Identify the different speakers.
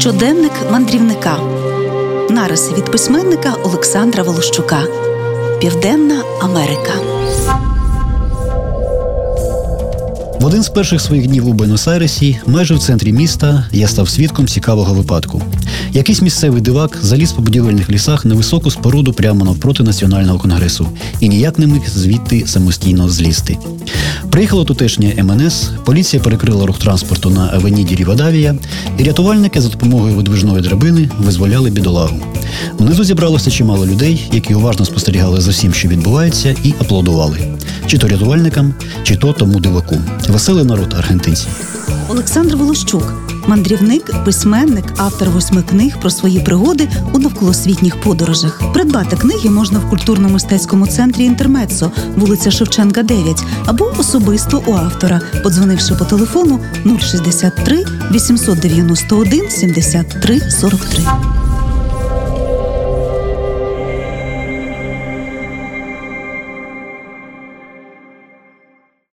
Speaker 1: Щоденник мандрівника. Нариси від письменника Олександра Волощука. Південна Америка.
Speaker 2: В один з перших своїх днів у Буенос-Айресі, майже в центрі міста, я став свідком цікавого випадку. Якийсь місцевий дивак заліз по будівельних лісах на високу споруду прямо навпроти національного конгресу і ніяк не міг звідти самостійно злізти. Приїхало тутешнє МНС, поліція перекрила рух транспорту на Авеніді Рівадавія, і рятувальники за допомогою видвижної драбини визволяли бідолагу. Внизу зібралося чимало людей, які уважно спостерігали за всім, що відбувається, і аплодували. Чи то рятувальникам, чи то тому диваку. Веселий народ аргентинці.
Speaker 1: Олександр Волощук, мандрівник, письменник, автор восьми книг про свої пригоди у навколосвітніх подорожах. Придбати книги можна в культурно-мистецькому центрі Інтермецо, вулиця Шевченка, 9, або особисто у автора, подзвонивши по телефону 063 891 73 43.